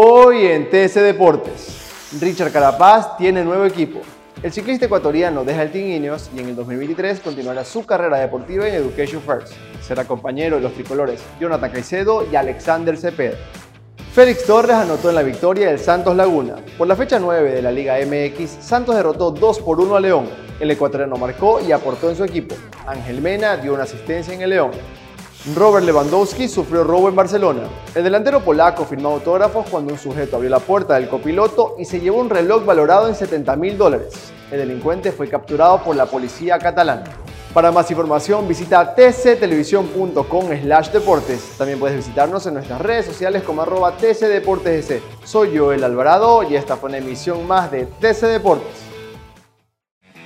Hoy en TC Deportes, Richard Carapaz tiene nuevo equipo. El ciclista ecuatoriano deja el Team Ineos y en el 2023 continuará su carrera deportiva en Education First. Será compañero de los tricolores Jonathan Caicedo y Alexander Cepeda. Félix Torres anotó en la victoria del Santos Laguna. Por la fecha 9 de la Liga MX, Santos derrotó 2 por 1 a León. El ecuatoriano marcó y aportó en su equipo. Ángel Mena dio una asistencia en el León. Robert Lewandowski sufrió robo en Barcelona. El delantero polaco firmó autógrafos cuando un sujeto abrió la puerta del copiloto y se llevó un reloj valorado en 70 mil dólares. El delincuente fue capturado por la policía catalana. Para más información visita tctelevisión.com slash deportes. También puedes visitarnos en nuestras redes sociales como arroba tcdeportes. Soy Joel Alvarado y esta fue una emisión más de TC Deportes.